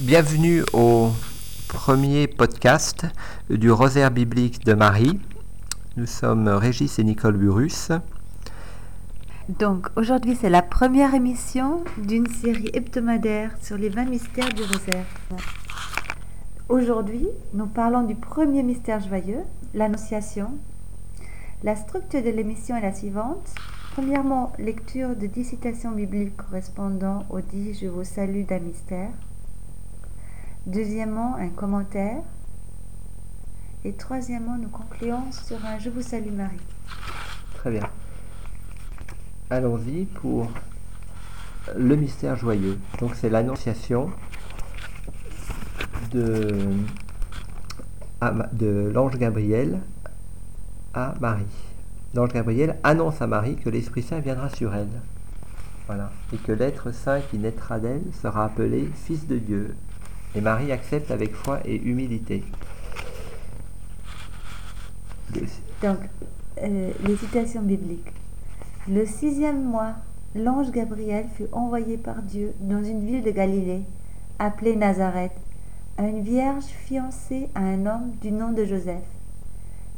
Bienvenue au premier podcast du Rosaire biblique de Marie. Nous sommes Régis et Nicole Burus. Donc aujourd'hui c'est la première émission d'une série hebdomadaire sur les 20 mystères du Rosaire. Aujourd'hui nous parlons du premier mystère joyeux, l'Annonciation. La structure de l'émission est la suivante. Premièrement, lecture de 10 citations bibliques correspondant au dit Je vous salue d'un mystère. Deuxièmement, un commentaire. Et troisièmement, nous concluons sur un Je vous salue Marie. Très bien. Allons-y pour le mystère joyeux. Donc c'est l'annonciation de, de l'ange Gabriel à Marie. L'ange Gabriel annonce à Marie que l'Esprit Saint viendra sur elle. Voilà. Et que l'être saint qui naîtra d'elle sera appelé Fils de Dieu. Et Marie accepte avec foi et humilité. Donc, euh, les citations bibliques. Le sixième mois, l'ange Gabriel fut envoyé par Dieu dans une ville de Galilée, appelée Nazareth, à une vierge fiancée à un homme du nom de Joseph.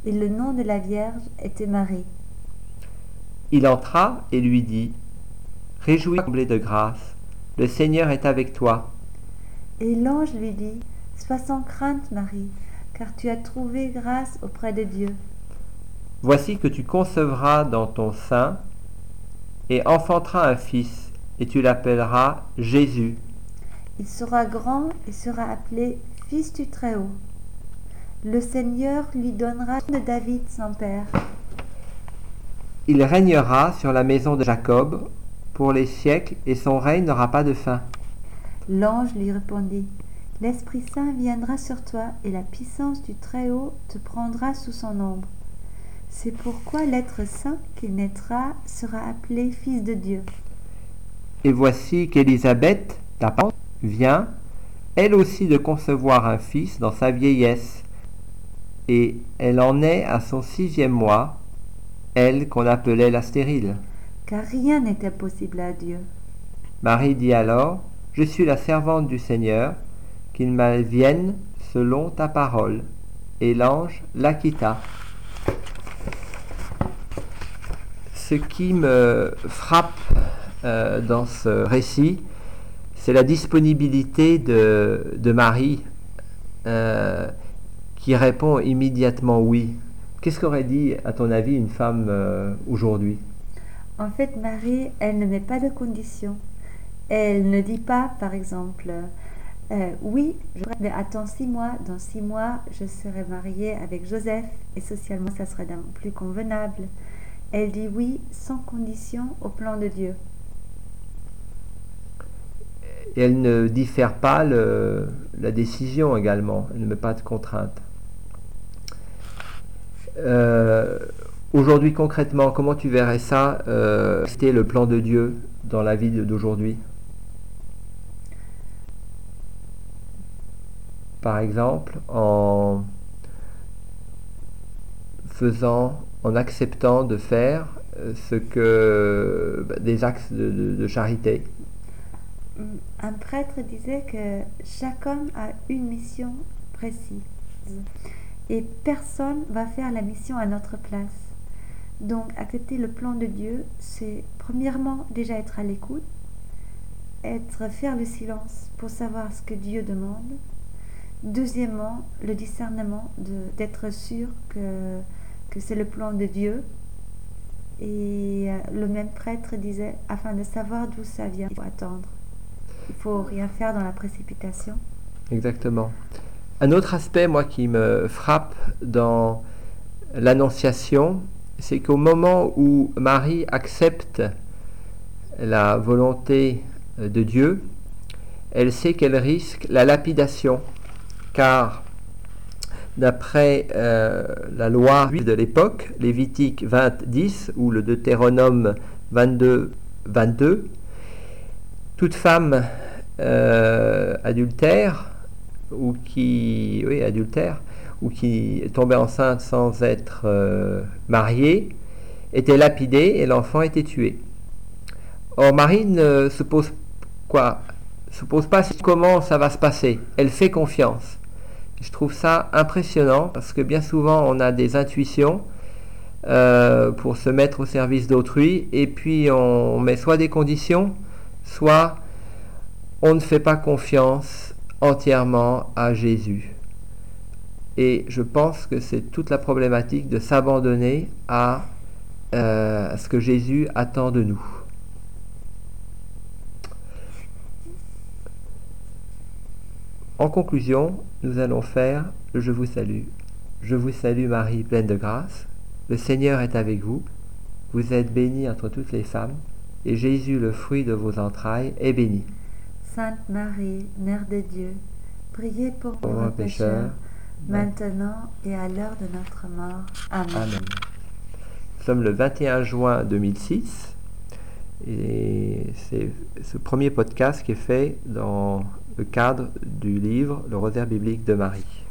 Et le nom de la vierge était Marie. Il entra et lui dit, Réjouis-toi de grâce, le Seigneur est avec toi. Et l'ange lui dit, Sois sans crainte, Marie, car tu as trouvé grâce auprès de Dieu. Voici que tu concevras dans ton sein et enfanteras un fils, et tu l'appelleras Jésus. Il sera grand et sera appelé Fils du Très-Haut. Le Seigneur lui donnera de David son père. Il régnera sur la maison de Jacob pour les siècles, et son règne n'aura pas de fin. L'ange lui répondit, L'Esprit Saint viendra sur toi, et la puissance du Très-Haut te prendra sous son ombre. C'est pourquoi l'être saint qui naîtra sera appelé Fils de Dieu. Et voici qu'Élisabeth, ta parente, vient, elle aussi, de concevoir un fils dans sa vieillesse, et elle en est à son sixième mois, elle qu'on appelait la stérile. Car rien n'est impossible à Dieu. Marie dit alors, Je suis la servante du Seigneur, qu'il m'advienne selon ta parole. Et l'ange la quitta. Ce qui me frappe euh, dans ce récit, c'est la disponibilité de, de Marie euh, qui répond immédiatement oui. Qu'est-ce qu'aurait dit, à ton avis, une femme euh, aujourd'hui? En fait, Marie, elle ne met pas de conditions. Elle ne dit pas, par exemple, euh, oui, je, mais attends six mois, dans six mois, je serai mariée avec Joseph et socialement, ça serait plus convenable. Elle dit oui sans condition au plan de Dieu. Elle ne diffère pas la décision également, elle ne met pas de contrainte. Euh, Aujourd'hui concrètement, comment tu verrais ça, euh, c'était le plan de Dieu dans la vie d'aujourd'hui? Par exemple, en faisant, en acceptant de faire ce que des axes de, de, charité. Un prêtre disait que chaque homme a une mission précise et personne va faire la mission à notre place. Donc accepter le plan de Dieu, c'est premièrement déjà être à l'écoute, être faire le silence pour savoir ce que Dieu demande. Deuxièmement, le discernement d'être sûr que, que c'est le plan de Dieu. Et le même prêtre disait, afin de savoir d'où ça vient, il faut attendre. Il faut rien faire dans la précipitation. Exactement. Un autre aspect, moi, qui me frappe dans l'Annonciation, c'est qu'au moment où Marie accepte la volonté de Dieu, elle sait qu'elle risque la lapidation, car d'après euh, la loi de l'époque, Lévitique 20, 10 ou le Deutéronome 22, 22, toute femme euh, adultère ou qui, oui, adultère, ou qui tombait enceinte sans être euh, mariée, était lapidée et l'enfant était tué. Or, Marie ne se pose quoi? Se pose pas comment ça va se passer. Elle fait confiance. Je trouve ça impressionnant parce que bien souvent on a des intuitions euh, pour se mettre au service d'autrui et puis on met soit des conditions, soit on ne fait pas confiance entièrement à Jésus. Et je pense que c'est toute la problématique de s'abandonner à, euh, à ce que Jésus attend de nous. En conclusion, nous allons faire le Je vous salue. Je vous salue Marie, pleine de grâce. Le Seigneur est avec vous. Vous êtes bénie entre toutes les femmes, et Jésus, le fruit de vos entrailles, est béni. Sainte Marie, Mère de Dieu, priez pour nous Pauvres pécheurs, maintenant et à l'heure de notre mort. Amen. Amen. Nous sommes le 21 juin 2006 et c'est ce premier podcast qui est fait dans le cadre du livre Le rosaire biblique de Marie.